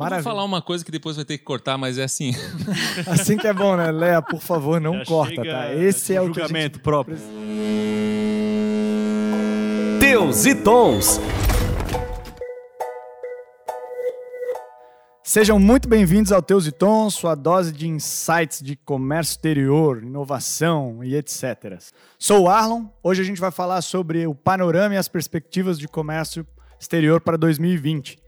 Maravilha. Vou falar uma coisa que depois vai ter que cortar, mas é assim. Assim que é bom, né? Léa, por favor, não Já corta, tá? Esse é o julgamento gente... próprio. Teus e Tons. Sejam muito bem-vindos ao Teus e Tons, sua dose de insights de comércio exterior, inovação e etc. Sou o Arlon. Hoje a gente vai falar sobre o panorama e as perspectivas de comércio exterior para 2020.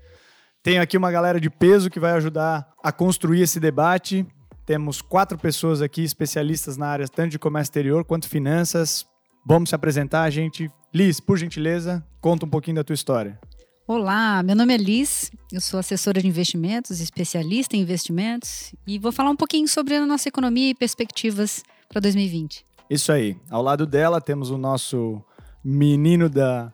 Tenho aqui uma galera de peso que vai ajudar a construir esse debate. Temos quatro pessoas aqui especialistas na área tanto de comércio exterior quanto finanças. Vamos se apresentar, gente. Liz, por gentileza, conta um pouquinho da tua história. Olá, meu nome é Liz, eu sou assessora de investimentos, especialista em investimentos e vou falar um pouquinho sobre a nossa economia e perspectivas para 2020. Isso aí. Ao lado dela temos o nosso menino da,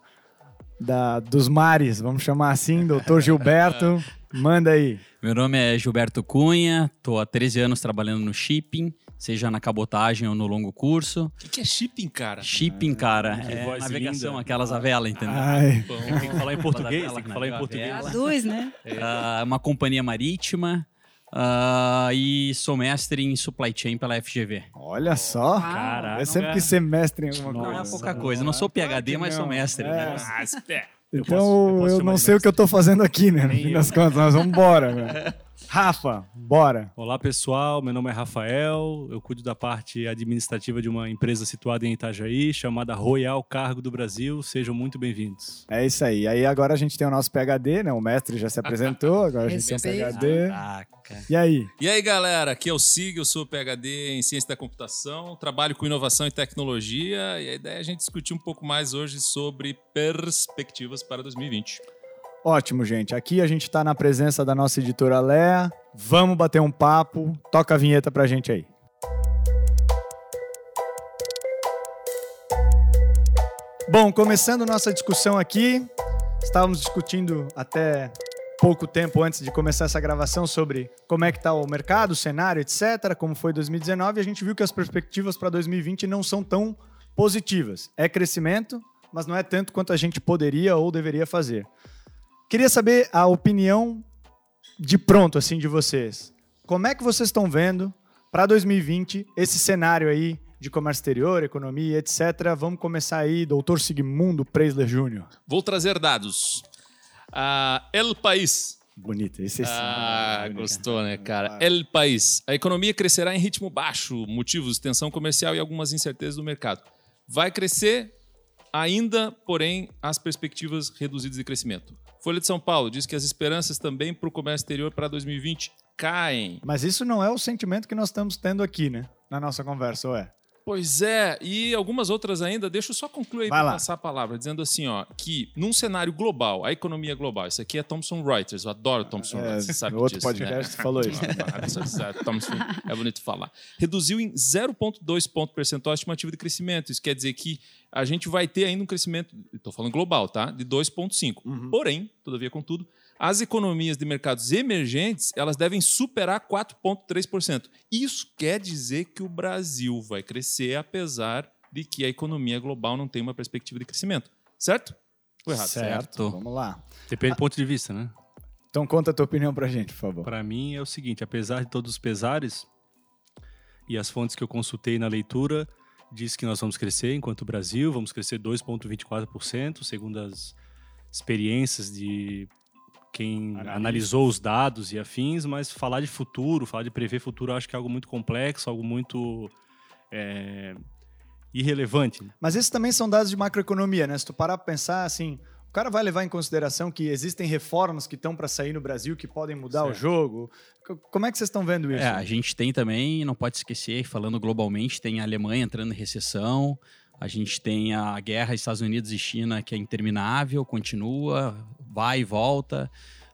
da, dos mares, vamos chamar assim, doutor Gilberto. Manda aí. Meu nome é Gilberto Cunha, estou há 13 anos trabalhando no shipping, seja na cabotagem ou no longo curso. O que, que é shipping, cara? Shipping, cara, que é voz navegação, linda. aquelas a vela, entendeu? Ai, Tem que falar em português, tem que falar em português. Traduz, né? Ah, uma companhia marítima ah, e sou mestre em supply chain pela FGV. olha só. Caraca. Eu sempre quis ser mestre em alguma Não é coisa. pouca coisa, não sou PhD, mas sou não. mestre. É. né? Eu Então posso- eu eu, posso chamar não sei o que eu tô fazendo aqui, né? No fim eu. das contas, nós vamos embora, velho. Rafa, bora. Olá pessoal, meu nome é Rafael, eu cuido da parte administrativa de uma empresa situada em Itajaí, chamada Royal Cargo do Brasil. Sejam muito bem-vindos. É isso aí. Aí agora a gente tem o nosso PHD, né? O mestre já se apresentou, agora a gente tem um Respeito. PHD. Caraca. E aí? E aí, galera, aqui é o Sig, eu sou PhD em Ciência da Computação, trabalho com inovação e tecnologia, e a ideia é a gente discutir um pouco mais hoje sobre perspectivas para 2020. Ótimo, gente. Aqui a gente tá na presença da nossa editora Léa. Vamos bater um papo. Toca a vinheta pra gente aí. Bom, começando nossa discussão aqui, estávamos discutindo até pouco tempo antes de começar essa gravação sobre como é que está o mercado, o cenário, etc., como foi 2019, e a gente viu que as perspectivas para 2020 não são tão positivas. É crescimento, mas não é tanto quanto a gente poderia ou deveria fazer. Queria saber a opinião de pronto, assim, de vocês. Como é que vocês estão vendo para 2020 esse cenário aí de comércio exterior, economia, etc. Vamos começar aí, doutor Sigmundo Preisler Jr. Vou trazer dados. Ah, El País. Bonito, esse sim. Ah, gostou, né, cara? El País. A economia crescerá em ritmo baixo, motivos, tensão comercial e algumas incertezas do mercado. Vai crescer ainda, porém, as perspectivas reduzidas de crescimento. Folha de São Paulo diz que as esperanças também para o comércio exterior para 2020 caem. Mas isso não é o sentimento que nós estamos tendo aqui, né? Na nossa conversa, ou é? Pois é, e algumas outras ainda, deixa eu só concluir para passar a palavra, dizendo assim, ó, que num cenário global, a economia global, isso aqui é Thomson Reuters, eu adoro Thomson É, Reuters, você sabe no outro disso, podcast né? falou isso. Ah, Thomson, é bonito falar. Reduziu em 0,2 ponto percentual a estimativa de crescimento, isso quer dizer que a gente vai ter ainda um crescimento, estou falando global, tá? De 2,5. Uhum. Porém, todavia, contudo, as economias de mercados emergentes elas devem superar 4,3%. Isso quer dizer que o Brasil vai crescer, apesar de que a economia global não tem uma perspectiva de crescimento. Certo? Ou errado? Certo. Vamos lá. Depende do ponto de vista, né? Então conta a tua opinião pra gente, por favor. Para mim é o seguinte, apesar de todos os pesares e as fontes que eu consultei na leitura diz que nós vamos crescer enquanto Brasil, vamos crescer 2.24%, segundo as experiências de quem Analista. analisou os dados e afins, mas falar de futuro, falar de prever futuro, eu acho que é algo muito complexo, algo muito é, irrelevante. Mas esses também são dados de macroeconomia, né? Se tu parar pra pensar, assim, o cara vai levar em consideração que existem reformas que estão para sair no Brasil que podem mudar o Certo. jogo. C- Como é que vocês estão vendo isso? É, a gente tem também, não pode esquecer, falando globalmente, tem a Alemanha entrando em recessão, a gente tem a guerra Estados Unidos e China que é interminável, continua, vai e volta.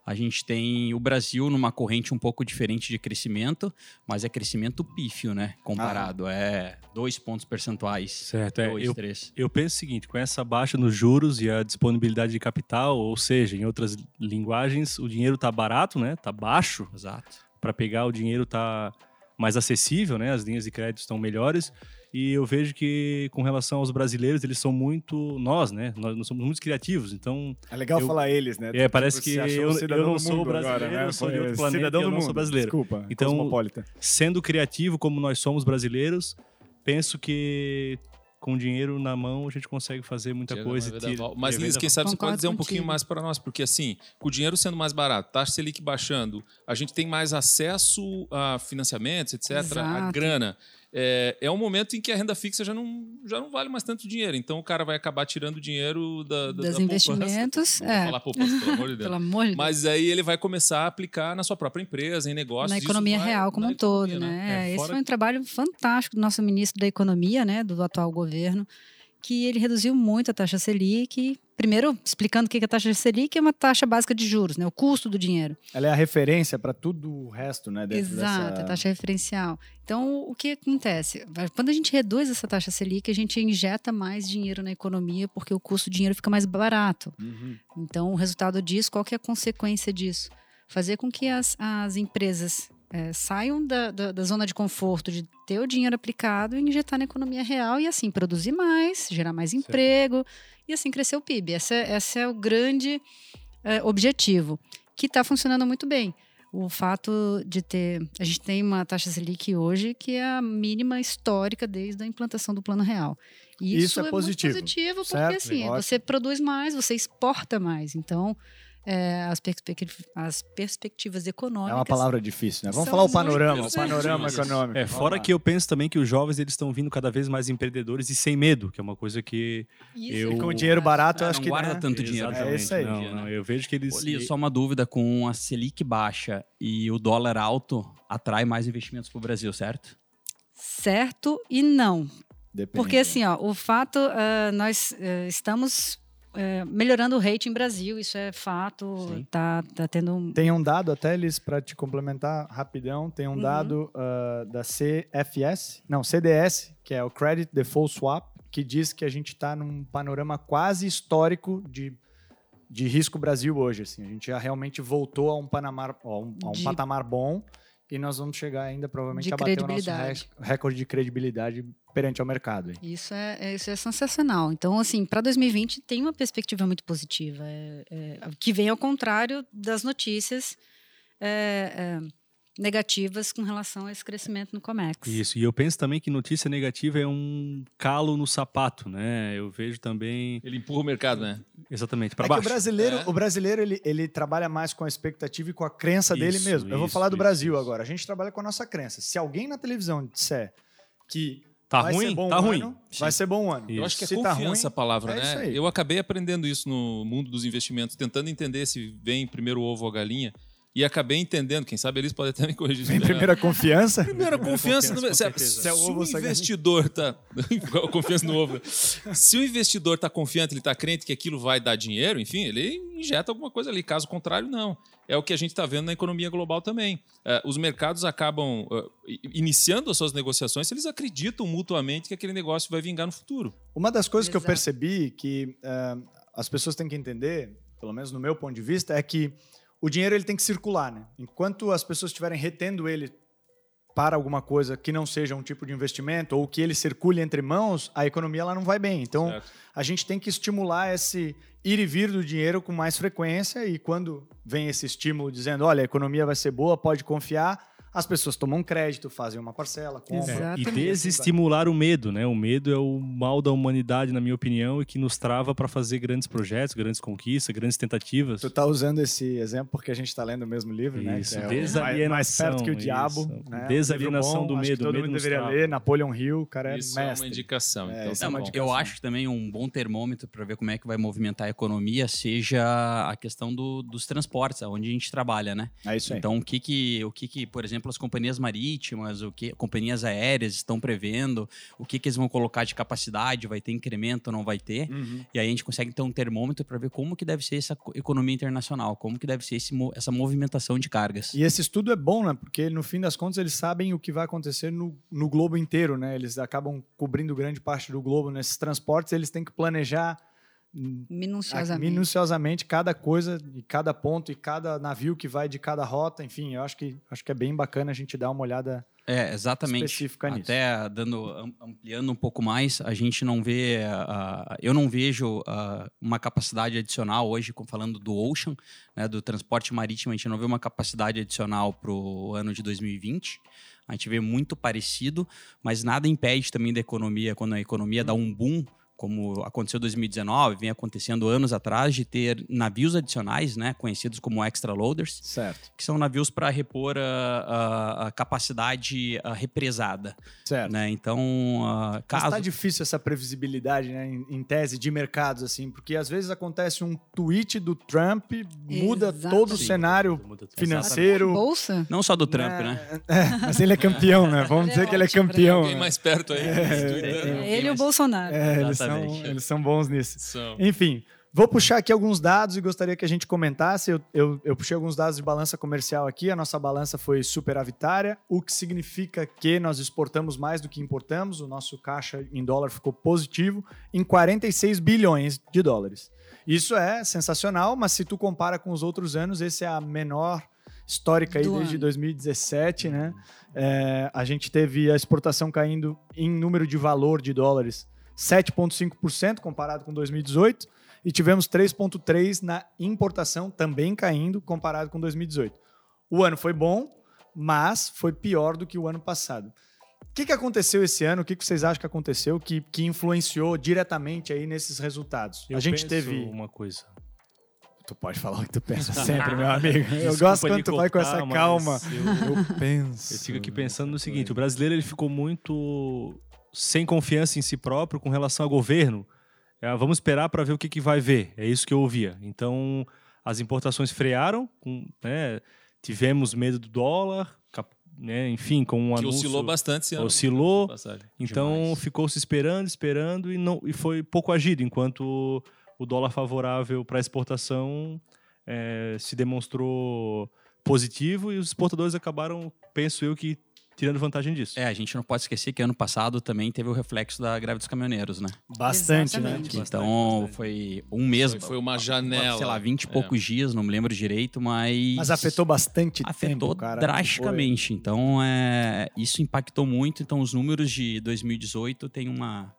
A gente tem o Brasil numa corrente um pouco diferente de crescimento, mas é crescimento pífio, né? Comparado. É dois pontos percentuais. Certo, é, dois, eu, três. Eu penso o seguinte, com essa baixa nos juros e a disponibilidade de capital, ou seja, em outras linguagens, o dinheiro tá barato, né? Tá baixo. Exato. Para pegar o dinheiro tá mais acessível, né? As linhas de crédito estão melhores. E eu vejo que, com relação aos brasileiros, eles são muito. Nós, né? Nós, nós somos muito criativos. Então, É legal Eu- falar eles, né? É, parece Tipo, que você achou eu- um eu cidadão não sou brasileiro, agora, né? eu sou de outro É, planeta, cidadão eu do não mundo. sou brasileiro. Desculpa, Então, cosmopolita. sendo criativo como nós somos brasileiros, penso que com dinheiro na mão a gente consegue fazer muita coisa. e tira- Mas, Liz, quem sabe você pode dizer um pouquinho contigo. mais para nós, porque assim, com o dinheiro sendo mais barato, taxa Selic baixando, a gente tem mais acesso a financiamentos, etc., a Exato. grana. É, é um momento em que a renda fixa já não, já não vale mais tanto dinheiro. Então o cara vai acabar tirando dinheiro da, da, dos da investimentos. É, falar poupança, pelo amor de Deus. amor de Deus. Mas aí ele vai começar a aplicar na sua própria empresa, em negócios. na economia vai- real como um todo, economia, né? É, Esse fora- foi um trabalho fantástico do nosso ministro da Economia, né, do atual governo, que ele reduziu muito a taxa Selic. Primeiro, explicando o que é a taxa Selic, é uma taxa básica de juros, né, o custo do dinheiro. Ela é a referência para tudo o resto, né? Exato, dessa... a taxa referencial. Então, o que acontece? Quando a gente reduz essa taxa Selic, a gente injeta mais dinheiro na economia, porque o custo do dinheiro fica mais barato. Uhum. Então, o resultado disso, qual que é a consequência disso? Fazer com que as, as empresas eh, saiam da, da, da zona de conforto de ter o dinheiro aplicado e injetar na economia real e assim produzir mais, gerar mais emprego e assim crescer o PIB. Esse é, esse é o grande eh, objetivo, que está funcionando muito bem. O fato de ter. A gente tem uma taxa Selic hoje que é a mínima histórica desde a implantação do Plano Real. Isso isso, é é, positivo, positivo, porque certo? assim, você produz mais, você exporta mais. Então, é, as, as perspectivas econômicas. É uma palavra difícil, né? Vamos falar o panorama, o panorama econômico. É, fora que eu penso também que os jovens eles estão vindo cada vez mais empreendedores e sem medo, que é uma coisa que Isso. eu- E com dinheiro barato, eu É, acho não que guarda né? tanto dinheiro. É isso aí. Não, Dia, né? não, eu vejo que eles Liz, só uma dúvida, com a Selic baixa e o dólar alto, atrai mais investimentos para o Brasil, certo? Certo e não. Depende. Porque assim, ó, o fato, ah, nós eh, estamos eh, melhorando o rating Brasil, isso é fato. Sim. Tá, tá tendo um. Tem um dado até, Elis, para te complementar rapidão, tem um Uhum. dado ah, da CFS, não, CDS, que é o Credit Default Swap, que diz que a gente está num panorama quase histórico de, de risco Brasil hoje. Assim. A gente já realmente voltou a um, panamar, a um, a um De- patamar bom e nós vamos chegar ainda provavelmente De a bater o nosso recorde de credibilidade perante ao mercado. Isso é, é- isso é sensacional. Então, assim, para 2020 tem uma perspectiva muito positiva, é- é, que vem ao contrário das notícias é, é, negativas com relação a esse crescimento no Comex. Isso, e eu penso também que notícia negativa é um calo no sapato, né? Eu vejo também Ele empurra o mercado, né? exatamente para É que o baixo. brasileiro, É. o brasileiro ele, ele trabalha mais com a expectativa e com a crença dele Isso, mesmo. Eu vou isso, falar do isso, Brasil isso. agora. A gente trabalha com a nossa crença. Se alguém na televisão disser que Tá vai ruim? ser bom Tá um ruim. ano, vai ser bom um ano. Eu acho que é Se tá confiança a ruim, palavra, é isso né? aí. Eu acabei aprendendo isso no mundo dos investimentos, tentando entender se vem primeiro o ovo ou a galinha. E acabei entendendo, quem sabe eles podem até me corrigir. errado. primeira confiança. Primeira confiança, confiança, no com se, é o investidor tá confiança no ovo. Se o investidor tá confiante, ele tá crente que aquilo vai dar dinheiro, enfim, ele injeta alguma coisa ali. Caso contrário, não. É o que a gente está vendo na economia global também. Eh, os mercados acabam i- iniciando as suas negociações se eles acreditam mutuamente que aquele negócio vai vingar no futuro. Uma das coisas que eu Exato. percebi que eh, as pessoas têm que entender, pelo menos no meu ponto de vista, é que o dinheiro ele tem que circular, né? Enquanto as pessoas estiverem retendo ele para alguma coisa que não seja um tipo de investimento ou que ele circule entre mãos, a economia ela não vai bem. Então, Certo. a gente tem que estimular esse ir e vir do dinheiro com mais frequência e quando vem esse estímulo dizendo, olha, a economia vai ser boa, pode confiar, as pessoas tomam crédito, fazem uma parcela, compram. Exato. E desestimular o medo, né? O medo é o mal da humanidade, na minha opinião, e que nos trava para fazer grandes projetos, grandes conquistas, grandes tentativas. Tu tá usando esse exemplo porque a gente está lendo o mesmo livro, né? Isso, é desalienação, mais, mais perto que o diabo. isso. Né? Desalienação Um livro do acho que medo, Todo o medo mundo deveria trava. ler. Napoleon Hill, cara é Isso é mestre. uma indicação. É, então, isso tá é uma bom. dica. Eu Indicação. acho que também um bom termômetro para ver como é que vai movimentar a economia seja a questão do- dos transportes, onde a gente trabalha, né? É isso aí. Então, o que que, o que que, por exemplo, as companhias marítimas, o que companhias aéreas estão prevendo, o que que eles vão colocar de capacidade, vai ter incremento ou não vai ter? Uhum. E aí a gente consegue ter um termômetro para ver como que deve ser essa co- economia internacional, como que deve ser esse essa movimentação de cargas. E esse estudo é bom, né? Porque no fim das contas eles sabem o que vai acontecer no, no globo inteiro, né? Eles acabam cobrindo grande parte do globo nesses transportes. Eles têm que planejar Minuciosamente. minuciosamente cada coisa e cada ponto e cada navio que vai de cada rota. Enfim, eu acho que acho que é bem bacana a gente dar uma olhada É, exatamente. específica nisso. Até dando, am- ampliando um pouco mais, a gente não vê, ah, eu não vejo ah, uma capacidade adicional hoje, falando do Ocean, né, do transporte marítimo, a gente não vê uma capacidade adicional para o ano de 2020. A gente vê muito parecido, mas nada impede também da economia, quando a economia dá um boom, como aconteceu em 2019, vem acontecendo anos atrás, de ter navios adicionais, né, conhecidos como extra loaders, Certo, que são navios para repor a, a- a capacidade ah, represada. certo. Né? Então, Mas caso. tá difícil essa previsibilidade, né, em, em tese de mercados, assim, porque às vezes acontece um tweet do Trump, muda Exato. todo o Sim. cenário Muda tudo. financeiro. Bolsa? Não só do Trump, né? É, mas ele é campeão, né? Vamos Ele é dizer que ele é ótimo, campeão. Alguém né? mais perto aí. É ele e o Bolsonaro. É, eles são, eles são bons nisso. São. Enfim, vou puxar aqui alguns dados e gostaria que a gente comentasse. Eu, eu, eu puxei alguns dados de balança comercial aqui. A nossa balança foi superavitária, o que significa que nós exportamos mais do que importamos. O nosso caixa em dólar ficou positivo em 46 bilhões de dólares. Isso é sensacional, mas se tu compara com os outros anos, esse é a menor histórica aí Do desde ano. 2017, né? É, a gente teve a exportação caindo em número de valor de dólares 7,5% comparado com 2018 e tivemos 3,3% na importação também caindo comparado com 2018. O ano foi bom, mas foi pior do que o ano passado. O que, que aconteceu esse ano? O que, que vocês acham que aconteceu que, que influenciou diretamente aí nesses resultados? Eu a gente teve. uma coisa. Tu pode falar o que tu pensa sempre, meu amigo. Eu Desculpa gosto quando tu vai com cortar, essa calma. Eu, Eu penso. eu fico aqui pensando no seguinte: o brasileiro ele ficou muito sem confiança em si próprio com relação ao governo. É, vamos esperar para ver o que, que vai ver. É isso que eu ouvia. Então, as importações frearam, né, tivemos medo do dólar, né, enfim, com um Que anúncio. oscilou bastante esse ano. Oscilou. Passagem. Então ficou se esperando, esperando e não e foi pouco agido, enquanto o dólar favorável para exportação eh, se demonstrou positivo e os exportadores acabaram, penso eu, que tirando vantagem disso. É, a gente não pode esquecer que ano passado também teve o reflexo da greve dos caminhoneiros, né? Bastante, né? Exatamente. então bastante. foi um mês. Foi- foi uma janela. Sei lá, 20 e É. poucos dias, não me lembro direito, mas. Mas afetou bastante afetou tempo, cara. drasticamente. Então, é, isso impactou muito. Então, os números de 2018 tem uma.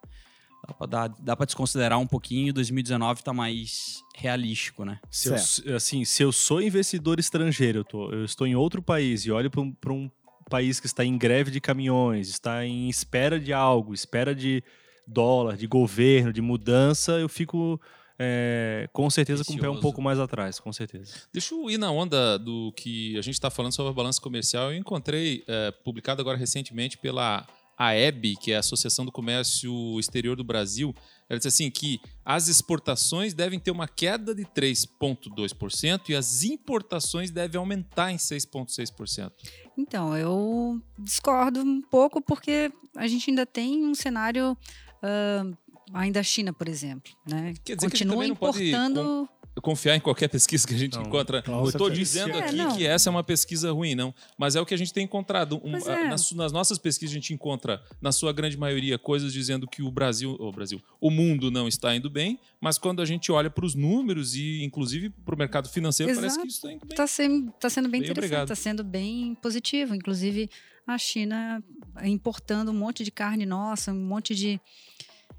Dá pra, dar- dá pra desconsiderar um pouquinho. 2019 tá mais realístico, né? Se eu, assim, se eu sou investidor estrangeiro, eu, tô- eu estou em outro país e olho para um, pra um país que está em greve de caminhões, está em espera de algo, espera de dólar, de governo, de mudança, eu fico é, com certeza com o pé um pouco mais atrás, com certeza. Deixa eu ir na onda do que a gente está falando sobre a balança comercial. Eu encontrei, é, publicado agora recentemente pela AEB, que é a Associação do Comércio Exterior do Brasil, ela disse assim que as exportações devem ter uma queda de 3,2% e as importações devem aumentar em 6,6%. Então, eu discordo um pouco porque a gente ainda tem um cenário ah, ainda a China, por exemplo, né? Quer dizer que a gente Continua também não pode importando. Confiar em qualquer pesquisa que a gente Não, encontra. claro, Não estou dizendo É, aqui não. que essa é uma pesquisa ruim, não. Mas é o que a gente tem encontrado. Um, é. nas, nas nossas pesquisas, a gente encontra, na sua grande maioria, coisas dizendo que o Brasil, o Brasil, o mundo não está indo bem, mas quando a gente olha para os números e, inclusive, para o mercado financeiro, parece que Exato. isso está indo bem. Está sendo, tá sendo bem, Bem interessante, está sendo bem positivo. Inclusive, a China importando um monte de carne nossa, um monte de.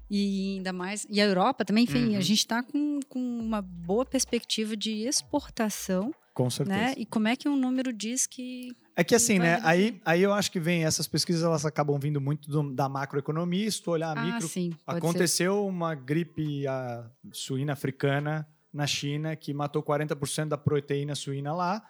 E ainda mais. E a Europa também, enfim, Uhum. a gente está com, com uma boa perspectiva de exportação, Com certeza. né? E como é que um número diz que. É que assim, né? reduzir. Aí, aí eu acho que vem essas pesquisas, elas acabam vindo muito do- da macroeconomia. Se tu olhar a ah, micro, sim. Pode ser. aconteceu uma gripe a, suína africana na China que matou 40% da proteína suína lá.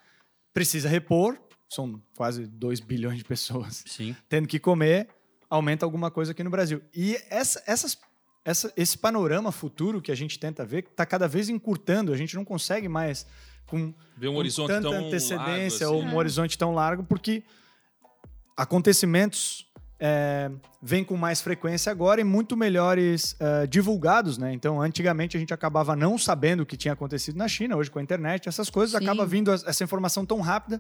Precisa repor, são quase 2 bilhões de pessoas Sim. tendo que comer, aumenta alguma coisa aqui no Brasil. E essa, essas, essa, esse panorama futuro que a gente tenta ver está cada vez encurtando. A gente não consegue mais com Ver um com horizonte tanta tão antecedência largo, ou assim. um horizonte tão largo, porque acontecimentos é, vêm com mais frequência agora e muito melhores é, divulgados, né? Então, antigamente a gente acabava não sabendo o que tinha acontecido na China, hoje com a internet, essas coisas Sim. acaba vindo essa informação tão rápida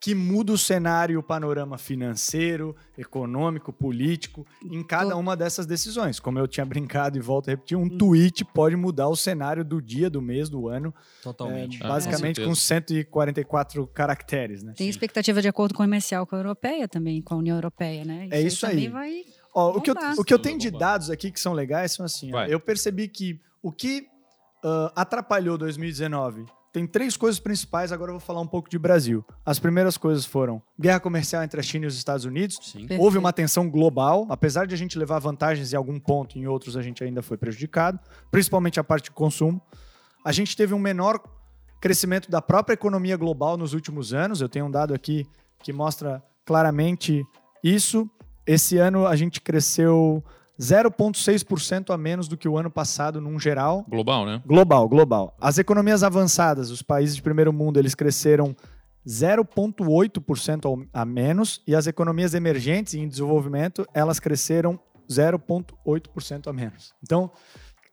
que muda o cenário, e o panorama financeiro, econômico, político, em cada uma dessas decisões. Como eu tinha brincado e volto a repetir, um tweet pode mudar o cenário do dia, do mês, do ano, é, Totalmente. Ah, basicamente com com 144 caracteres, né? Tem expectativa de acordo comercial com a europeia também, com a União Europeia, né? É isso também aí. vai Ó, o, que eu, o que eu tenho de dados aqui que são legais são assim: ó, eu percebi que o que ah, atrapalhou 2019 tem três coisas principais. Agora eu vou falar um pouco de Brasil. As primeiras coisas foram guerra comercial entre a China e os Estados Unidos. Sim. Houve uma tensão global, apesar de a gente levar vantagens em algum ponto, em outros a gente ainda foi prejudicado, principalmente a parte de consumo. A gente teve um menor crescimento da própria economia global nos últimos anos. Eu tenho um dado aqui que mostra claramente isso. Esse ano a gente cresceu 0,6% a menos do que o ano passado, num geral. Global, né? Global, global. As economias avançadas, os países de primeiro mundo, eles cresceram 0,8% ao- a menos e as economias emergentes e em desenvolvimento, elas cresceram 0,8% a menos. Então,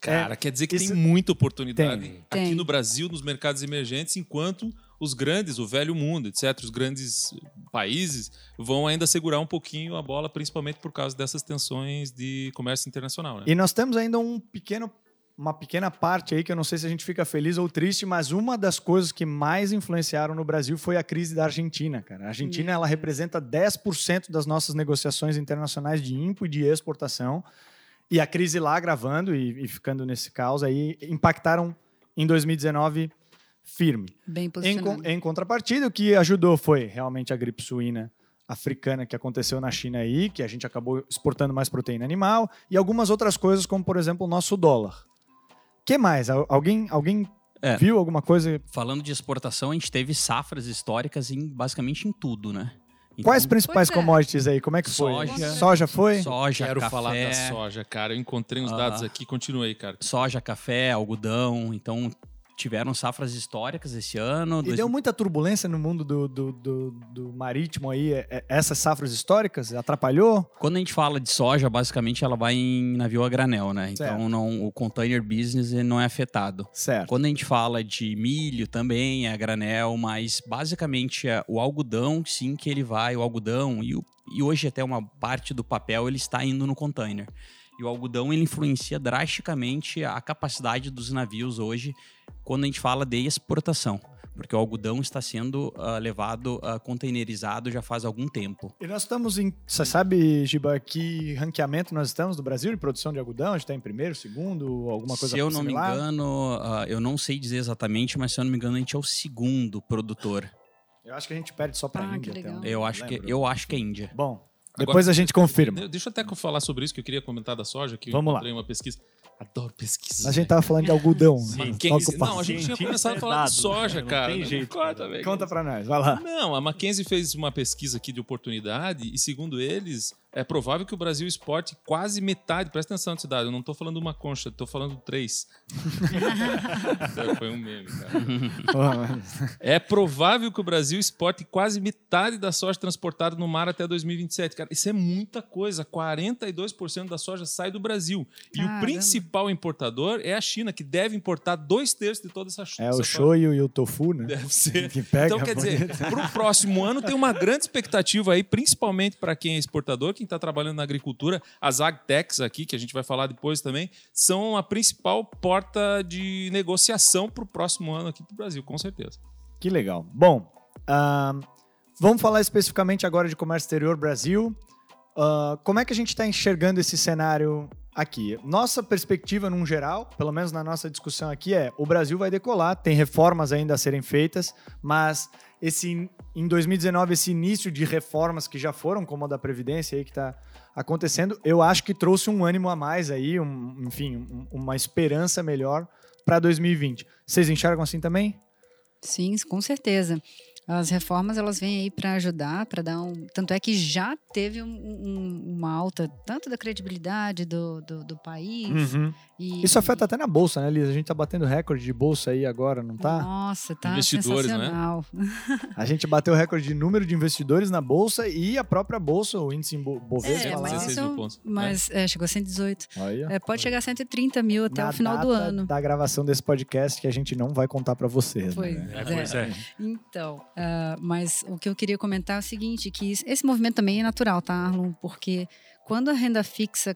Cara, quer dizer que isso- tem muita oportunidade Tem. aqui Tem. no Brasil, nos mercados emergentes, enquanto os grandes, o velho mundo, etc., os grandes países vão ainda segurar um pouquinho a bola, principalmente por causa dessas tensões de comércio internacional. Né? E nós temos ainda um pequeno, uma pequena parte aí que eu não sei se a gente fica feliz ou triste, mas uma das coisas que mais influenciaram no Brasil foi a crise da Argentina, cara. A Argentina ela representa 10% das nossas negociações internacionais de impo e de exportação. E a crise lá agravando e, e ficando nesse caos aí impactaram em 2019 firme. bem Em, posicionado. con- em contrapartida, o que ajudou foi realmente a gripe suína africana que aconteceu na China aí, que a gente acabou exportando mais proteína animal, e algumas outras coisas, como por exemplo o nosso dólar. que mais? Al- Alguém, alguém É. viu alguma coisa? Falando de exportação, a gente teve safras históricas em basicamente em tudo, né? Então, Quais principais é. commodities aí? Como é que foi? Soja. Soja foi? Soja, Quero café, falar da soja, cara. Eu encontrei uns Ah. dados aqui, continua aí, cara. soja, café, algodão. Então, tiveram safras históricas esse ano. E dois- deu muita turbulência no mundo do, do, do- do marítimo aí, é- é- essas safras históricas? Atrapalhou? Quando a gente fala de soja, basicamente ela vai em navio a granel, né? Então, Certo. não, o container business não é afetado. Certo. Quando a gente fala de milho também é a granel, mas basicamente é o algodão, sim, que ele vai, o algodão e, o- e hoje até uma parte do papel ele está indo no container. E o algodão ele influencia drasticamente a capacidade dos navios hoje quando a gente fala de exportação, porque o algodão está sendo ah, levado ah, containerizado já faz algum tempo. E nós estamos em. Você sabe, Giba, que ranqueamento nós estamos do Brasil de produção de algodão? A gente está em primeiro, segundo, alguma coisa se eu não me similar? engano, ah, eu não sei dizer exatamente, mas se eu não me engano a gente é o segundo produtor. Eu acho que a gente perde só para Ah, a Índia. até, Eu acho que eu acho que é Índia. Bom, Agora- depois a gente confirma. De- Deixa eu até falar sobre isso, que eu queria comentar da soja, que eu Vamos lá. encontrei uma pesquisa. Adoro pesquisa. A gente tava falando de algodão. Sim. né? Ocupa- Não, a gente tinha começado a falar de soja, né? Não cara. tem jeito. Corta, velho. Conta pra nós, vai lá. Não, a Mackenzie fez uma pesquisa aqui de oportunidade e, segundo eles, é provável que o Brasil exporte quase metade. Presta atenção, cidade. Eu não tô falando uma concha, tô falando três. Foi um meme, cara. É provável que o Brasil exporte quase metade da soja transportada no mar até 2027. Cara, isso é muita coisa. 42% da soja sai do Brasil. E o Caramba. principal importador é a China, que deve importar dois terços de toda essa É essa o shoyu e o tofu, né? Deve ser. Que pega Então, quer dizer, para o próximo ano tem uma grande expectativa aí, principalmente para quem é exportador, quem está trabalhando na agricultura. As agtechs aqui, que a gente vai falar depois também, são a principal porta de negociação para o próximo ano aqui para o Brasil, com certeza. Que legal. Bom, ahn, vamos falar especificamente agora de comércio exterior Brasil. Ah, como é que a gente está enxergando esse cenário aqui? Nossa perspectiva, num geral, pelo menos na nossa discussão aqui, é o Brasil vai decolar, tem reformas ainda a serem feitas, mas esse, em 2019, esse início de reformas que já foram, como a da Previdência aí que está acontecendo, eu acho que trouxe um ânimo a mais aí, um- enfim, um- uma esperança melhor para 2020. Vocês enxergam assim também? Sim, com certeza. As reformas elas vêm aí para ajudar, para dar um. Tanto é que já teve um- um- uma alta tanto da credibilidade do, do, do país. E, Isso afeta até na bolsa, né, Liz? A gente tá batendo recorde de bolsa aí agora, não tá? Nossa, tá Investidores, não é? sensacional. A gente bateu o recorde de número de investidores na bolsa e a própria bolsa, o índice Bovespa É, mas 16 isso, mil pontos, mas é, chegou a 118. Olha. É, pode chegar a 130 mil até Na o final do ano. da gravação desse podcast que a gente não vai contar pra vocês. Pois né? É, pois é. Então, Ah, mas o que eu queria comentar é o seguinte, que esse movimento também é natural, tá, Arlon? Porque quando a renda fixa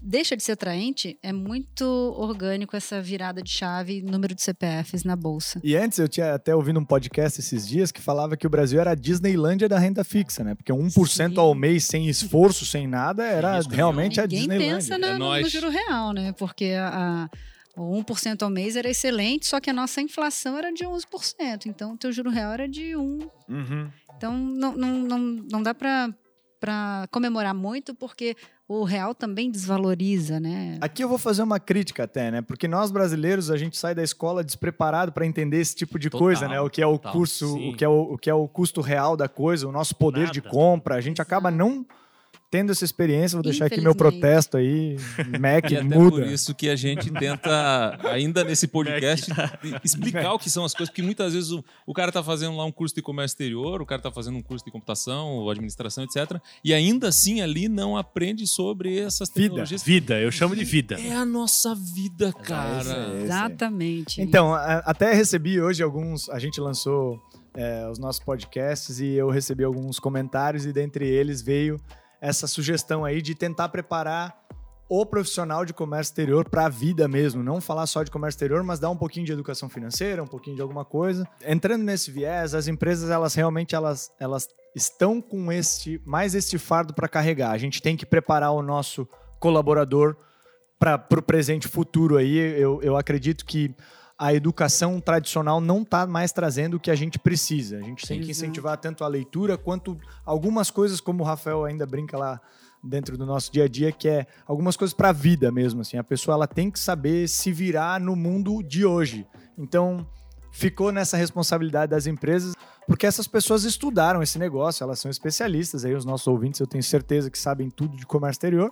deixa de ser atraente, é muito orgânico essa virada de chave, número de CPFs na bolsa. E antes eu tinha até ouvido um podcast esses dias que falava que o Brasil era a Disneylândia da renda fixa, né? Porque 1% Sim. ao mês sem esforço, sem nada, era risco realmente a Ninguém Disneylândia. pensa na- É no, no juro real, né? Porque a, a- o 1% ao mês era excelente, só que a nossa inflação era de 11%. Então, o teu juro real era de 1%. Uhum. Então, não, não, não, não dá para comemorar muito, porque o real também desvaloriza, né? Aqui eu vou fazer uma crítica até, né? Porque nós brasileiros, a gente sai da escola despreparado para entender esse tipo de Total, coisa, né? O que é o total, curso, sim. o que é o, o que é o custo real da coisa, o nosso poder de Nada. compra. A gente acaba não tendo essa experiência. Vou deixar aqui meu protesto aí. Mac, E até muda. por isso que a gente tenta, ainda nesse podcast, explicar o que são as coisas, porque muitas vezes o, o cara tá fazendo lá um curso de comércio exterior, o cara tá fazendo um curso de computação, ou administração, etc. E ainda assim ali não aprende sobre essas Vida. tecnologias. Vida, eu chamo de vida. É a nossa vida, Esse cara. é, esse é. Exatamente. Então, a- até recebi hoje alguns. A gente lançou é, os nossos podcasts e eu recebi alguns comentários, e dentre eles veio essa sugestão aí de tentar preparar o profissional de comércio exterior para a vida mesmo, não falar só de comércio exterior, mas dar um pouquinho de educação financeira, um pouquinho de alguma coisa. Entrando nesse viés, as empresas elas realmente elas, elas estão com este mais este fardo para carregar. A gente tem que preparar o nosso colaborador para o presente futuro aí. Eu, eu acredito que a educação tradicional não está mais trazendo o que a gente precisa. A gente tem que incentivar tanto a leitura quanto algumas coisas, como o Rafael ainda brinca lá dentro do nosso dia a dia, que é algumas coisas para a vida mesmo. Assim, a pessoa ela tem que saber se virar no mundo de hoje. Então, ficou nessa responsabilidade das empresas, porque essas pessoas estudaram esse negócio, elas são especialistas. Aí os nossos ouvintes, eu tenho certeza que sabem tudo de comércio exterior,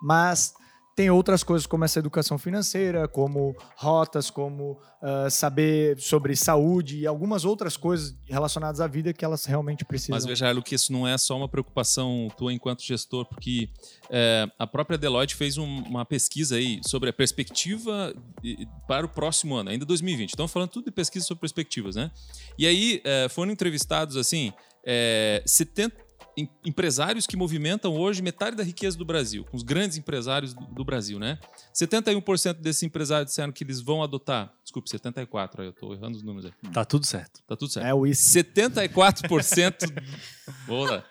mas tem outras coisas como essa educação financeira, como rotas, como ah, saber sobre saúde e algumas outras coisas relacionadas à vida que elas realmente precisam. Mas veja, Elo, que isso não é só uma preocupação tua enquanto gestor, porque é, a própria Deloitte fez um- uma pesquisa aí sobre a perspectiva para o próximo ano, ainda 2020. Estamos falando tudo de pesquisa sobre perspectivas, né? E aí é, foram entrevistados, assim, é, 70 em- empresários que movimentam hoje metade da riqueza do Brasil, com os grandes empresários do, do Brasil, né? 71% desses empresários disseram que eles vão adotar. Desculpe, 74, aí eu tô errando os números aí. Tá tudo certo. Tá tudo certo. É o isso. 74%. Vou lá.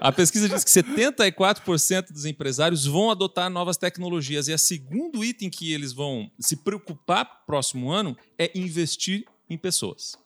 A pesquisa diz que 74% dos empresários vão adotar novas tecnologias. E o segundo item que eles vão se preocupar próximo ano é investir em pessoas.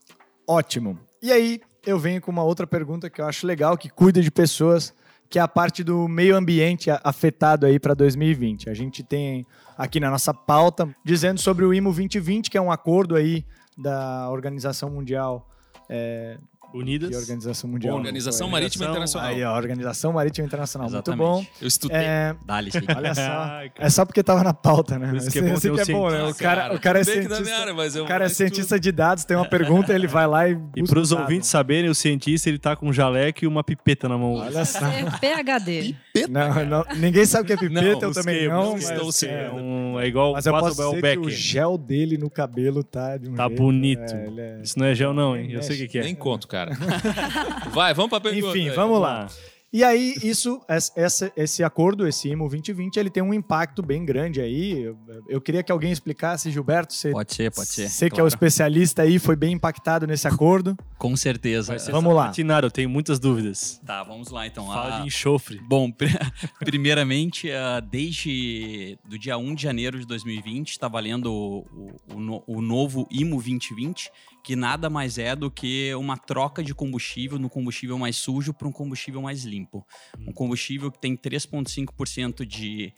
Ótimo. E aí, eu venho com uma outra pergunta que eu acho legal, que cuida de pessoas, que é a parte do meio ambiente afetado aí para 2020. A gente tem aqui na nossa pauta dizendo sobre o IMO 2020, que é um acordo aí da Organização Mundial. É, Unidas. que Organização Mundial? Organização Marítima Internacional. Aí, ó, Organização Marítima Internacional. Exatamente. Muito bom. Eu estudei. É, Dá-lhe, sim. olha só. Ai. É só porque tava na pauta, né? Isso que é bom esse um que é bom, né? O cara, o cara é da cientista. área, mas eu O cara é cientista de dados, tem uma pergunta, ele vai lá e. E para os ouvintes saberem, o cientista ele tá com um jaleco e uma pipeta na mão. Olha só. É PHD. Não, não, ninguém sabe o que é pipeta, Não, eu também não. busquei, Mas, busquei. é, É, um, é igual mas o eu posso dizer que o gel dele no cabelo tá de um Tá jeito, bonito. é, é- Isso não é gel, não, hein? Eu sei o que, que é. Nem conto, cara. Vai, vamos pra pergunta. Enfim, aí. vamos lá. E aí, isso, es- essa- esse acordo, esse IMO 2020, ele tem um impacto bem grande aí. Eu, eu queria que alguém explicasse, Gilberto, você, Pode ser, pode ser. você que é o claro. especialista aí, foi bem impactado nesse acordo. Com certeza. Vamos lá. eu tenho muitas dúvidas. Tá, vamos lá então. Fala A- de enxofre. Bom, pri- primeiramente, ah, desde do dia 1 de janeiro de 2020, está valendo o, o- o novo IMO 2020, que nada mais é do que uma troca de combustível no combustível mais sujo para um combustível mais limpo. Um combustível que tem 3,5% de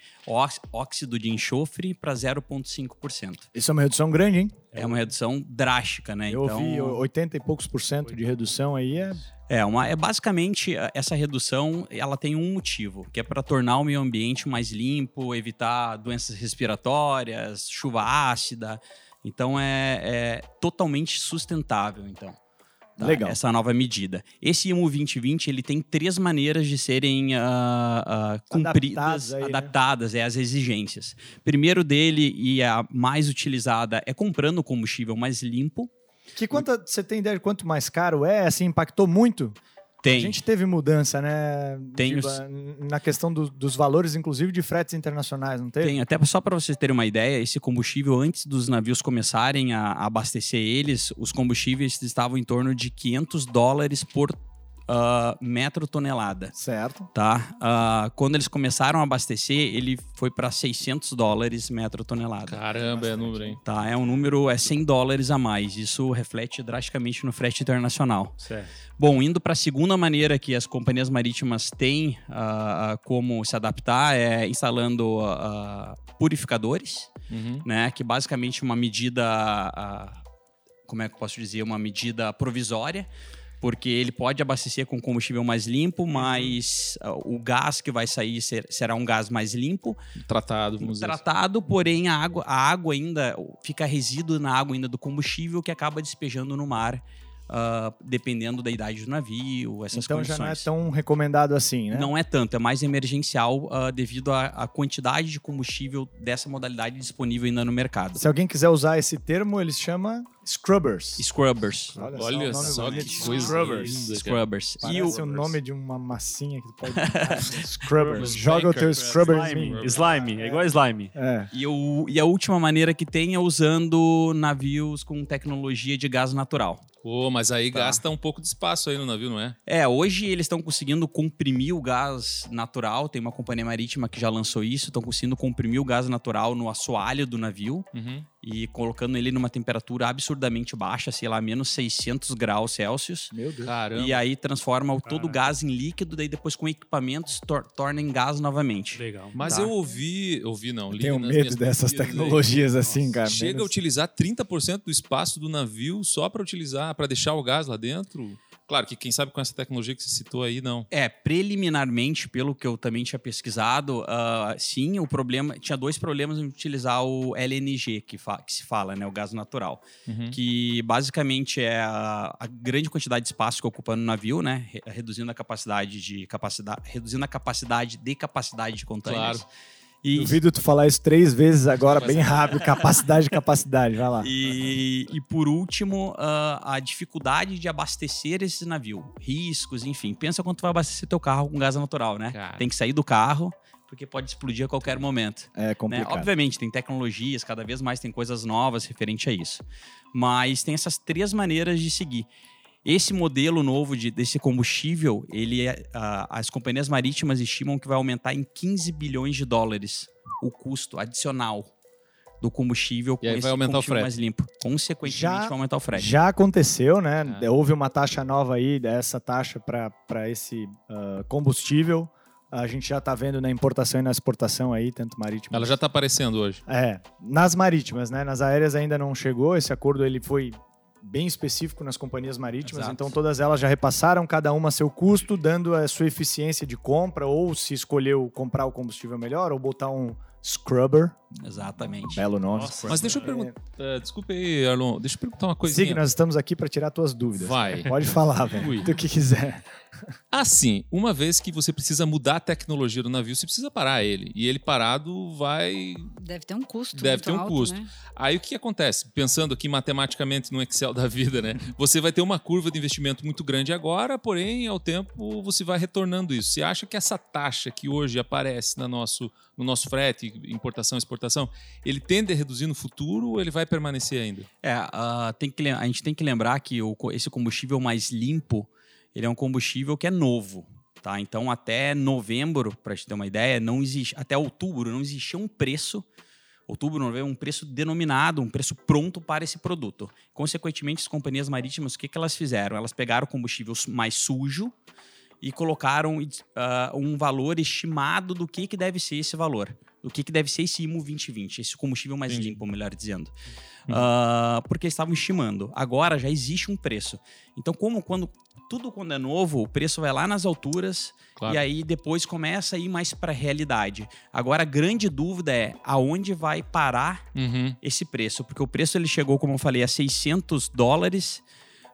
óxido de enxofre para 0,5%. Isso é uma redução grande, hein? É uma redução drástica, né? Eu ouvi 80 e poucos por cento de redução aí. É... É, uma, é basicamente a- essa redução, ela tem um motivo, que é para tornar o meio ambiente mais limpo, evitar doenças respiratórias, chuva ácida. Então é, é totalmente sustentável, então. tá? Legal. Essa nova medida. Esse IMO 2020 ele tem três maneiras de serem ah, ah, cumpridas, Adaptados aí, né? adaptadas é, às exigências. Primeiro dele e a mais utilizada é comprando combustível mais limpo. Que quanto, você tem ideia de quanto mais caro é? Assim, impactou muito? Tem. A gente teve mudança, né? Tem os- na questão do- dos valores, inclusive de fretes internacionais, não teve? Tem, até só para vocês terem uma ideia, esse combustível, antes dos navios começarem a, a abastecer eles, os combustíveis estavam em torno de 500 dólares por ah, metro tonelada. Certo. Tá? Ah, quando eles começaram a abastecer, ele foi para 600 dólares metro tonelada. Caramba, é número, hein? Tá? É um número, é 100 dólares a mais. Isso reflete drasticamente no frete internacional. Certo. Bom, indo para a segunda maneira que as companhias marítimas têm ah, como se adaptar é instalando purificadores, Uhum. né? Que basicamente é uma medida, como é que eu posso dizer, uma medida provisória, porque ele pode abastecer com combustível mais limpo, mas ah, o gás que vai sair ser- será um gás mais limpo, Tratado, vamos dizer. assim. tratado, porém a água, a água ainda fica resíduo na água ainda do combustível que acaba despejando no mar, ah, dependendo da idade do navio, essas então condições. já não é tão recomendado assim, né? Não é tanto, é mais emergencial ah, devido à, à quantidade de combustível dessa modalidade disponível ainda no mercado. Se alguém quiser usar esse termo, ele se chama scrubbers. Scrubbers. Olha só, Olha só, bonito. que coisa Scrubbers. linda. Scrubbers. Parece E o, o nome de uma massinha que tu pode... Scrubbers. Joga o teu em mim. Slime. Slime. É igual slime. É. e, o, e a última maneira que tem é usando navios com tecnologia de gás natural. Pô, mas aí Tá. gasta um pouco de espaço aí no navio, não é? É, hoje eles estão conseguindo comprimir o gás natural. Tem uma companhia marítima que já lançou isso. Estão conseguindo comprimir o gás natural no assoalho do navio Uhum. E colocando ele numa temperatura absurdamente baixa, sei lá, menos 600 graus Celsius. Meu Deus. Caramba. E aí transforma o- todo o Caraca. gás em líquido, daí depois com equipamentos tor torna em gás novamente. Legal. Mas Tá. eu ouvi, ouvi não, li Tenho medo dessas pesquisas aí. tecnologias assim, cara. Chega a Menos- utilizar 30% do espaço do navio só para utilizar, para deixar o gás lá dentro? Claro que quem sabe com essa tecnologia que você citou aí, não. É, preliminarmente, pelo que eu também tinha pesquisado, ah, sim, o problema. Tinha dois problemas em utilizar o LNG, que, que se fala, né? O gás natural. Uhum. Que basicamente é a, a grande quantidade de espaço que ocupa no navio, né? re- Reduzindo a capacidade de capacidade. Reduzindo a capacidade de capacidade de containers. Claro. E, Duvido tu falar isso três vezes agora, bem rápido. Capacidade, capacidade. Vai lá. E, e por último, ah, a dificuldade de abastecer esse navio. Riscos, enfim. Pensa quando tu vai abastecer teu carro com gás natural, né? Cara. Tem que sair do carro, porque pode explodir a qualquer momento. É né? complicado. Obviamente, tem tecnologias, cada vez mais tem coisas novas referente a isso. Mas tem essas três maneiras de seguir. Esse modelo novo de, desse combustível, ele é, as companhias marítimas estimam que vai aumentar em 15 bilhões de dólares o custo adicional do combustível com E aí esse vai aumentar o frete. mais limpo. Consequentemente, Já- vai aumentar o frete. Já aconteceu, né? É. Houve uma taxa nova aí, dessa taxa para esse ah, combustível. A gente já está vendo na importação e na exportação aí, tanto marítima. Ela já está aparecendo hoje. É, nas marítimas, né? Nas aéreas ainda não chegou. Esse acordo ele foi bem específico nas companhias marítimas, Exato. então todas elas já repassaram cada uma seu custo, dando a sua eficiência de compra, ou se escolheu comprar o combustível melhor, ou botar um scrubber, Exatamente. belo nome. Nossa, Mas deixa eu perguntar. é, desculpa aí, Arlon. Deixa eu perguntar uma coisinha. Sig, nós estamos aqui para tirar tuas dúvidas. Vai. Pode falar, velho. Do que quiser. Assim, uma vez que você precisa mudar a tecnologia do navio, você precisa parar ele. E ele parado vai. Deve ter um custo. Deve muito ter um alto, custo. né? Aí o que acontece? Pensando aqui matematicamente no Excel da vida, né? Você vai ter uma curva de investimento muito grande agora, porém, ao tempo, você vai retornando isso. Você acha que essa taxa que hoje aparece no nosso, no nosso frete, importação e exportação, ele tende a reduzir no futuro ou ele vai permanecer ainda? É, ah, tem que, a gente tem que lembrar que o esse combustível mais limpo, ele é um combustível que é novo, tá? Então, até novembro, para te ter uma ideia, não existe, até outubro não existia um preço, outubro, novembro, um preço denominado, um preço pronto para esse produto. Consequentemente, as companhias marítimas, o que, que elas fizeram? Elas pegaram combustível mais sujo e colocaram ah, um valor estimado do que, que deve ser esse valor. Do que, que deve ser esse IMO 2020, esse combustível mais Entendi. limpo, melhor dizendo. Ah, porque eles estavam estimando. Agora já existe um preço. Então, como quando tudo quando é novo, o preço vai lá nas alturas Claro. e aí depois começa a ir mais para a realidade. Agora a grande dúvida é aonde vai parar Uhum. esse preço, porque o preço ele chegou, como eu falei, a 600 dólares,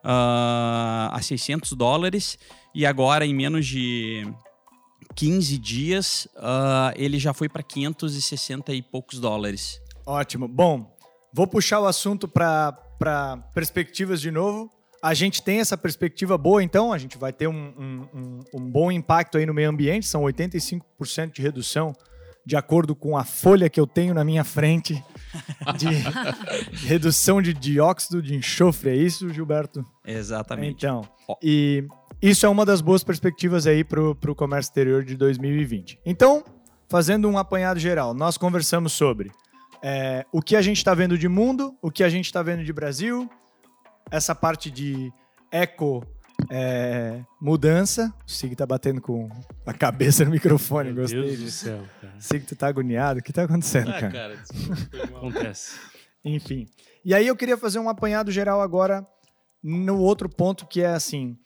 ah, a 600 dólares e agora em menos de 15 dias ah, ele já foi para 560 e poucos dólares. Ótimo. Bom, vou puxar o assunto para perspectivas de novo. A gente tem essa perspectiva boa, então a gente vai ter um, um- um- bom impacto aí no meio ambiente. São 85% de redução, de acordo com a folha que eu tenho na minha frente, de redução de dióxido de enxofre. É isso, Gilberto? Exatamente. Então, e isso é uma das boas perspectivas aí para o comércio exterior de 2020. Então, fazendo um apanhado geral, nós conversamos sobre é, o que a gente está vendo de mundo, o que a gente está vendo de Brasil, essa parte de eco é, mudança. O Sig tá batendo com a cabeça no microfone, Meu gostei Deus do céu, cara. Sig, tu tá agoniado, o que tá acontecendo, Ah, cara? cara. Acontece. Enfim. E aí eu queria fazer um apanhado geral agora no outro ponto que é assim,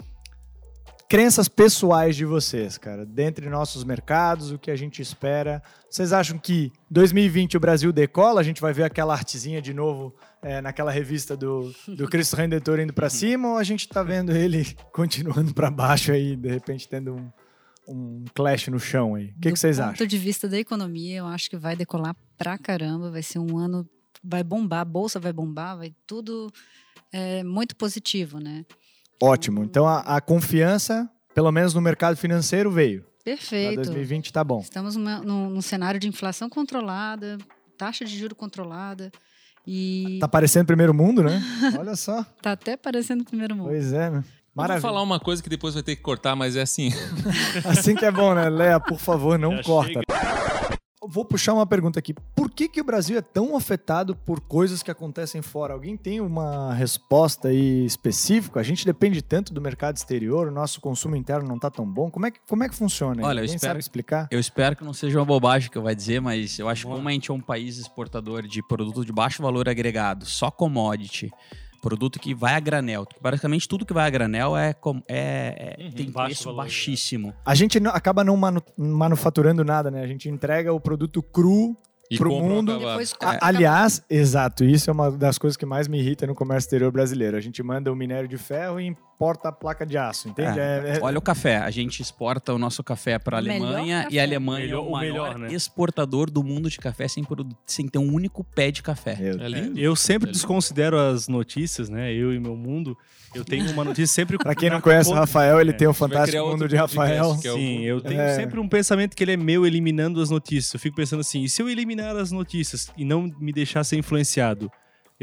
crenças pessoais de vocês, cara, dentre nossos mercados, o que a gente espera. Vocês acham que 2020 o Brasil decola? A gente vai ver aquela artezinha de novo é, naquela revista do, do Cristo Redentor indo para cima ou a gente tá vendo ele continuando para baixo aí, de repente tendo um, um clash no chão aí? O que, que vocês Do acham? ponto de vista da economia, eu acho que vai decolar pra caramba. Vai ser um ano, vai bombar, a bolsa vai bombar, vai tudo é, muito positivo, né? Ótimo. Então a, a confiança, pelo menos no mercado financeiro, veio. Para Perfeito. 2020 tá bom. Estamos numa- num, num cenário de inflação controlada, taxa de juro controlada e Tá parecendo primeiro mundo, né? Olha só. tá até parecendo o primeiro mundo. Pois é, né? Eu Vou Maravilha. falar uma coisa que depois vai ter que cortar, mas é assim. Assim que é bom, né? Léa, por favor, não Já corta. Vou puxar uma pergunta aqui. Por que, que o Brasil é tão afetado por coisas que acontecem fora? Alguém tem uma resposta aí específica? A gente depende tanto do mercado exterior, o nosso consumo interno não tá tão bom. Como é que, como é que funciona? Olha, eu espero- sabe explicar? Eu espero que não seja uma bobagem que eu vai dizer, mas eu acho que como a gente é um país exportador de produto de baixo valor agregado, só commodity, produto que vai a granel, basicamente tudo que vai a granel é, com- é- é- Uhum. tem Baixo preço valor baixíssimo. A gente não- acaba não manu- manufaturando nada, né? A gente entrega o produto cru E Pro mundo- A- aliás, exato, isso é uma das coisas que mais me irrita no comércio exterior brasileiro. A gente manda o minério de ferro e importa a placa de aço, entende? É- é- Olha o café, a gente exporta o nosso café para a Alemanha e a Alemanha Melhor- é o maior melhor, né? exportador do mundo de café sem, sem ter um único pé de café. É lindo. Eu sempre É lindo. desconsidero as notícias, né? Eu e meu mundo. Eu tenho uma notícia sempre. Pra quem não conhece o Rafael, ele É. tem o fantástico mundo de Rafael. é Sim, eu tenho É. sempre um pensamento que ele é meu eliminando as notícias. Eu fico pensando assim, e se eu eliminar as notícias e não me deixar ser influenciado?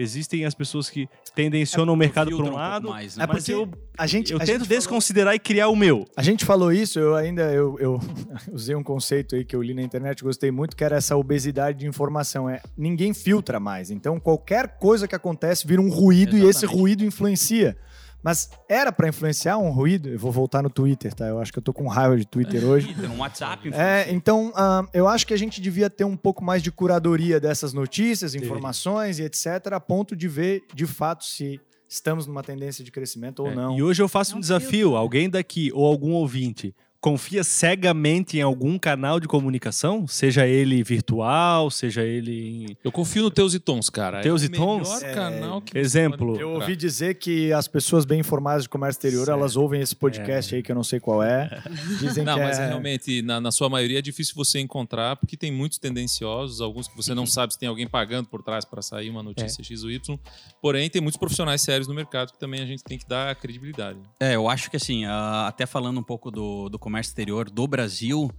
Existem as pessoas que tendencionam o mercado para um lado, mais, né? É mas porque eu, a gente, eu a tento gente falou- desconsiderar e criar o meu. A gente falou isso, eu ainda eu, eu usei um conceito aí que eu li na internet, gostei muito, que era essa obesidade de informação. É ninguém filtra mais. Então qualquer coisa que acontece vira um ruído e esse Exatamente. ruído influencia. Mas era pra influenciar um ruído? Eu vou voltar no Twitter, tá? Eu acho que eu tô com raiva de Twitter hoje. No WhatsApp, É, então, ah, eu acho que a gente devia ter um pouco mais de curadoria dessas notícias, informações e etc., a ponto de ver de fato se estamos numa tendência de crescimento ou É, não. E hoje eu faço É um um desafio. Alguém daqui ou algum ouvinte confia cegamente em algum canal de comunicação, seja ele virtual, seja ele. em- Eu confio no Teus e Tons, cara. Teus é e o Tons? melhor É, canal que exemplo. Eu ouvi dizer que as pessoas bem informadas de comércio exterior, Certo. elas ouvem esse podcast aí que eu não sei qual é. Dizem Não, que mas é... realmente, na, na sua maioria é difícil você encontrar, porque tem muitos tendenciosos, alguns que você não sabe se tem alguém pagando por trás para sair uma notícia X ou Y. Porém, tem muitos profissionais sérios no mercado que também a gente tem que dar credibilidade. É, eu acho que assim, até falando um pouco do, do comércio exterior do Brasil,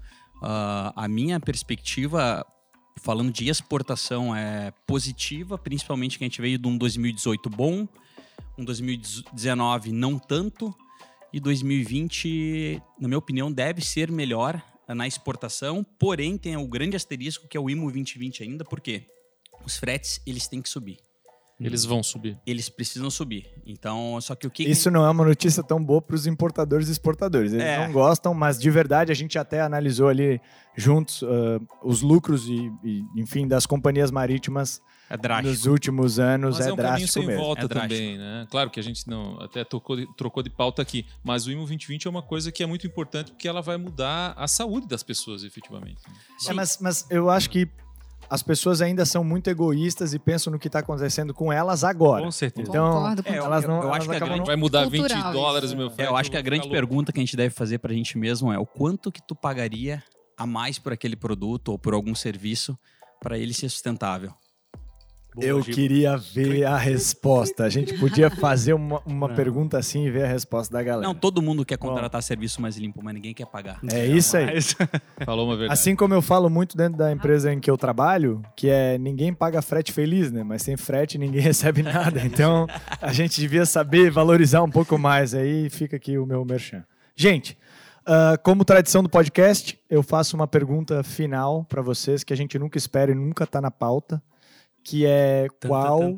ah, a minha perspectiva, falando de exportação, é positiva, principalmente que a gente veio de um 2018 bom, um 2019 não tanto, e 2020, na minha opinião, deve ser melhor na exportação, porém tem o grande asterisco que é o IMO 2020 ainda, porque os fretes eles têm que subir. Eles vão subir. Eles precisam subir. Então, só que o que Isso não é uma notícia tão boa para os importadores e exportadores. Eles É. não gostam, mas de verdade a gente até analisou ali juntos ah, os lucros e, e, enfim, das companhias marítimas é drástico. nos últimos anos. Mas é, é, um caminho drástico sem mesmo. volta É também, né? Claro que a gente não até tocou de- trocou de pauta aqui, mas o IMO 2020 é uma coisa que é muito importante porque ela vai mudar a saúde das pessoas, efetivamente. É, mas, mas eu acho que as pessoas ainda são muito egoístas e pensam no que está acontecendo com elas agora. Com certeza. Então, Concordo com É, eu- elas não, eu elas acho que a grande- não- Vai mudar 20 Cultural dólares isso. o meu É, frete. eu acho que a vou grande pergunta que a gente deve fazer pra gente mesmo é o quanto que tu pagaria a mais por aquele produto ou por algum serviço para ele ser sustentável. Boa, Eu Giba. queria ver a resposta. A gente podia fazer uma, uma pergunta assim e ver a resposta da galera. Não, todo mundo quer contratar serviço mais limpo, mas ninguém quer pagar. É isso aí. Mas- Falou uma verdade. Assim como eu falo muito dentro da empresa em que eu trabalho, que é ninguém paga frete feliz, né? Mas sem frete ninguém recebe nada. Então a gente devia saber valorizar um pouco mais. Aí fica aqui o meu merchan. Gente, ah, como tradição do podcast, eu faço uma pergunta final para vocês que a gente nunca espera e nunca tá na pauta, que é qual.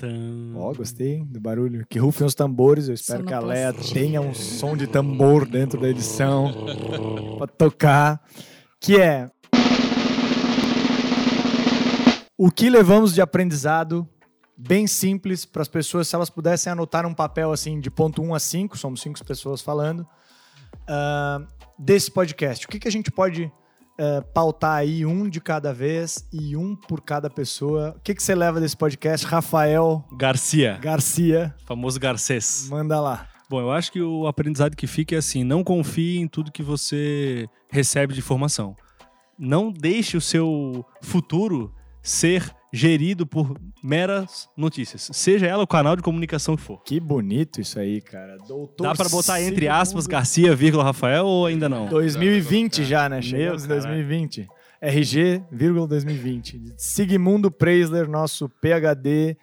Ó, gostei do barulho. Que rufem os tambores. Eu espero que a Leia Sonoplastia. tenha um som de tambor dentro da edição pra tocar. Que é o que levamos de aprendizado bem simples para as pessoas, se elas pudessem anotar um papel assim de ponto 1 a 5, somos cinco pessoas falando, ah, desse podcast. O que, que a gente pode ah, pautar aí um de cada vez e um por cada pessoa? O que, que você leva desse podcast, Rafael Garcia, Garcia? famoso Garcês. Manda lá. Bom, eu acho que o aprendizado que fica é assim: não confie em tudo que você recebe de informação. Não deixe o seu futuro ser gerido por meras notícias, seja ela o canal de comunicação que for. Que bonito isso aí, cara. Doutor Dá pra botar entre aspas Garcia, vírgula Rafael ou ainda não? 2020 já, né? Chegamos em caralho. 2020. RG, vírgula 2020. Sigmundo Preisler, nosso PhD,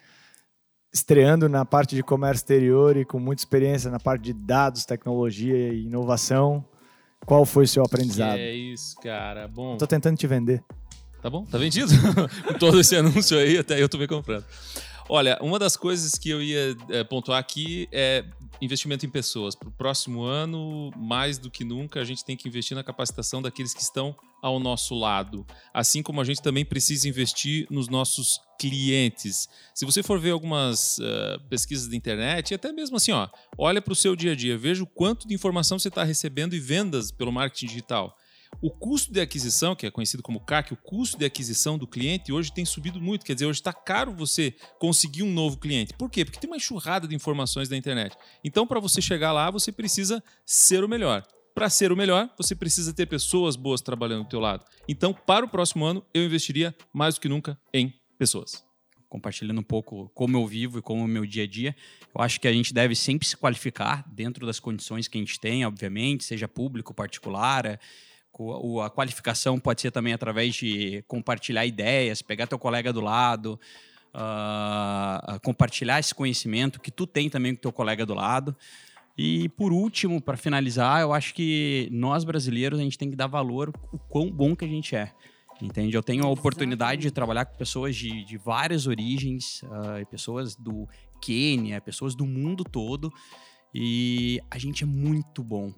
estreando na parte de comércio exterior e com muita experiência na parte de dados, tecnologia e inovação. Qual foi o seu aprendizado? É isso, cara. Bom, Tô tentando te vender. Tá bom? Tá vendido? Com todo esse anúncio aí, até eu tô comprando. Olha, uma das coisas que eu ia é, pontuar aqui é investimento em pessoas. Para o próximo ano, mais do que nunca, a gente tem que investir na capacitação daqueles que estão ao nosso lado. Assim como a gente também precisa investir nos nossos clientes. Se você for ver algumas eh, pesquisas da internet, e até mesmo assim, ó, olha para o seu dia a dia, veja o quanto de informação você está recebendo e vendas pelo marketing digital. O custo de aquisição, que é conhecido como CAC, o custo de aquisição do cliente hoje tem subido muito. Quer dizer, hoje está caro você conseguir um novo cliente. Por quê? Porque tem uma enxurrada de informações da internet. Então, para você chegar lá, você precisa ser o melhor. Para ser o melhor, você precisa ter pessoas boas trabalhando do teu lado. Então, para o próximo ano, eu investiria mais do que nunca em pessoas. compartilhando um pouco como eu vivo e como é o meu dia a dia. Eu acho que a gente deve sempre se qualificar dentro das condições que a gente tem, obviamente, seja público, particular. O- A qualificação pode ser também através de compartilhar ideias, pegar teu colega do lado, ah, compartilhar esse conhecimento que tu tem também com teu colega do lado. E por último, para finalizar, eu acho que nós brasileiros a gente tem que dar valor o quão bom que a gente é. Entende? Eu tenho a oportunidade de trabalhar com pessoas de, de várias origens, ah, pessoas do Quênia, pessoas do mundo todo. E a gente é muito bom.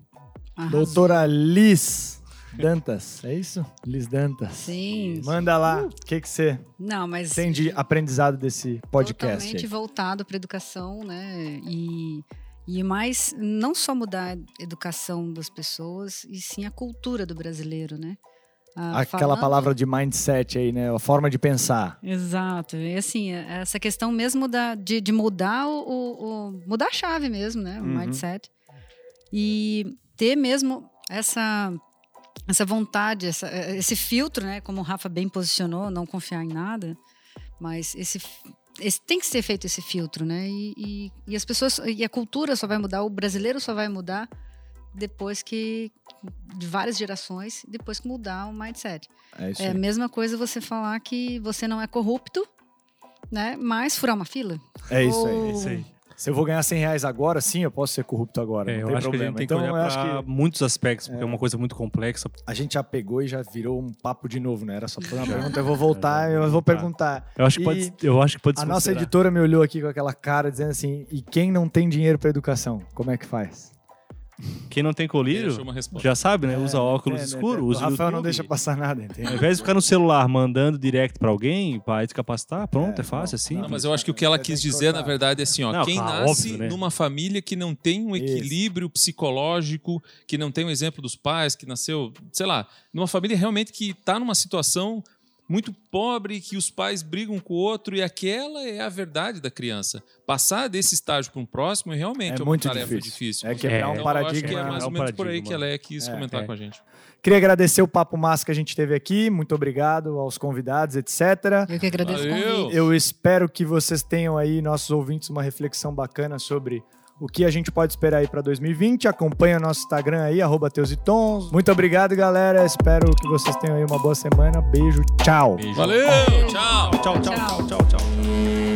Arrasou. Doutora Liz Dantas, é isso? Liz Dantas. Sim. Manda lá. O que, que você Não, mas tem de aprendizado desse podcast? totalmente aí? voltado para educação, né? E, e mais, não só mudar a educação das pessoas, e sim a cultura do brasileiro, né? Ah, Aquela falando- palavra de mindset aí, né? A forma de pensar. Exato. E assim, é- essa questão mesmo da, de, de mudar o, o- o- mudar a chave mesmo, né? O Uhum. mindset. E ter mesmo essa essa vontade, essa- esse filtro, né? Como o Rafa bem posicionou, não confiar em nada, mas esse, esse- tem que ser feito esse filtro, né? E, e, e as pessoas e a cultura só vai mudar, o brasileiro só vai mudar depois que de várias gerações, depois que mudar o mindset. É isso É a mesma coisa você falar que você não é corrupto, né? Mas furar uma fila. É isso aí. Ou- É isso aí. Se eu vou ganhar 100 reais agora, sim, eu posso ser corrupto agora. É, não eu tem acho que a problema. gente tem então, que eu olhar acho que muitos aspectos, porque é. uma coisa muito complexa. a gente já pegou e já virou um papo de novo, né? Era só fazer uma pergunta, eu vou voltar e eu vou perguntar. Eu acho que pode, eu acho que pode A nossa editora me olhou aqui com aquela cara dizendo assim: e quem não tem dinheiro para educação, como é que faz? Quem não tem colírio, já sabe, né? Usa óculos É, né? escuros, O Rafael não YouTube. deixa passar nada, Ao entende? invés de ficar no celular mandando direct pra alguém, vai descapacitar, pronto, é, É, fácil não, assim. não, Não, mas eu acho que o que ela quis dizer, na verdade, é assim, ó, Não, quem claro, nasce óbvio, né? numa família que não tem um equilíbrio psicológico, que não tem um exemplo dos pais, que nasceu, sei lá, numa família realmente que está numa situação muito pobre que os pais brigam com o outro e aquela é a verdade da criança. Passar desse estágio para um próximo realmente É é, muito uma tarefa difícil. difícil. É quebrar um Então, eu acho que paradigma. é mais É ou um menos por aí paradigma. que a Leia quis É, comentar é. com a gente. Queria agradecer o papo massa que a gente teve aqui. Muito obrigado aos convidados, etc. Eu que agradeço. Eu espero que vocês tenham aí, nossos ouvintes, uma reflexão bacana sobre o que a gente pode esperar aí para 2020. Acompanha o nosso Instagram aí, arroba Teus e Tons. Muito obrigado, galera. Espero que vocês tenham aí uma boa semana. Beijo, tchau. Beijo. Valeu, tchau. Tchau, tchau, tchau, tchau, tchau.